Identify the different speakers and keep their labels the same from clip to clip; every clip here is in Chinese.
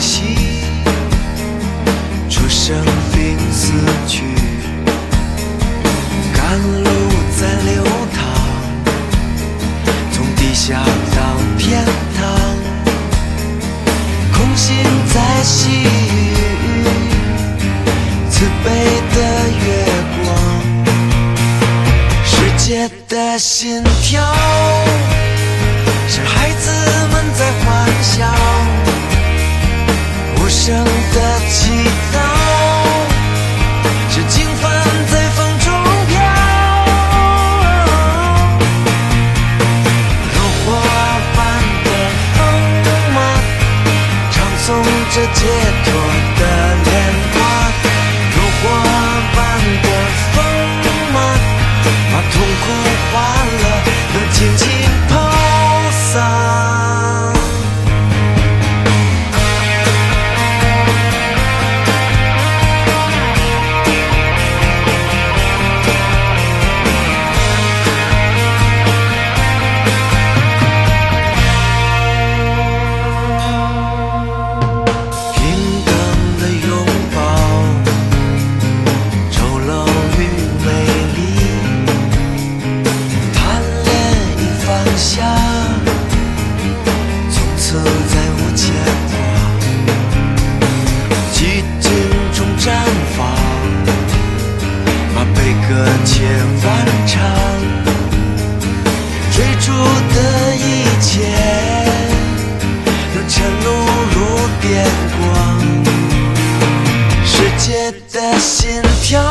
Speaker 1: 息，出生并死去，甘露在流淌，从地下到天堂，空心在细雨，慈悲的月光，世界的心跳，是孩子们在欢笑。无声的祈祷，是经幡在风中飘。如火般的风马，唱颂着节下，从此再无牵挂。寂静中绽放，把悲歌千万唱，追逐的一切。都沉入如电光，世界的心跳，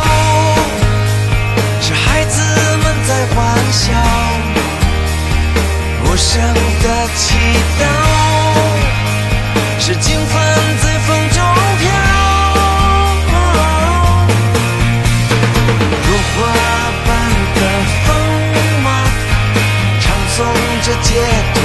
Speaker 1: such a jet.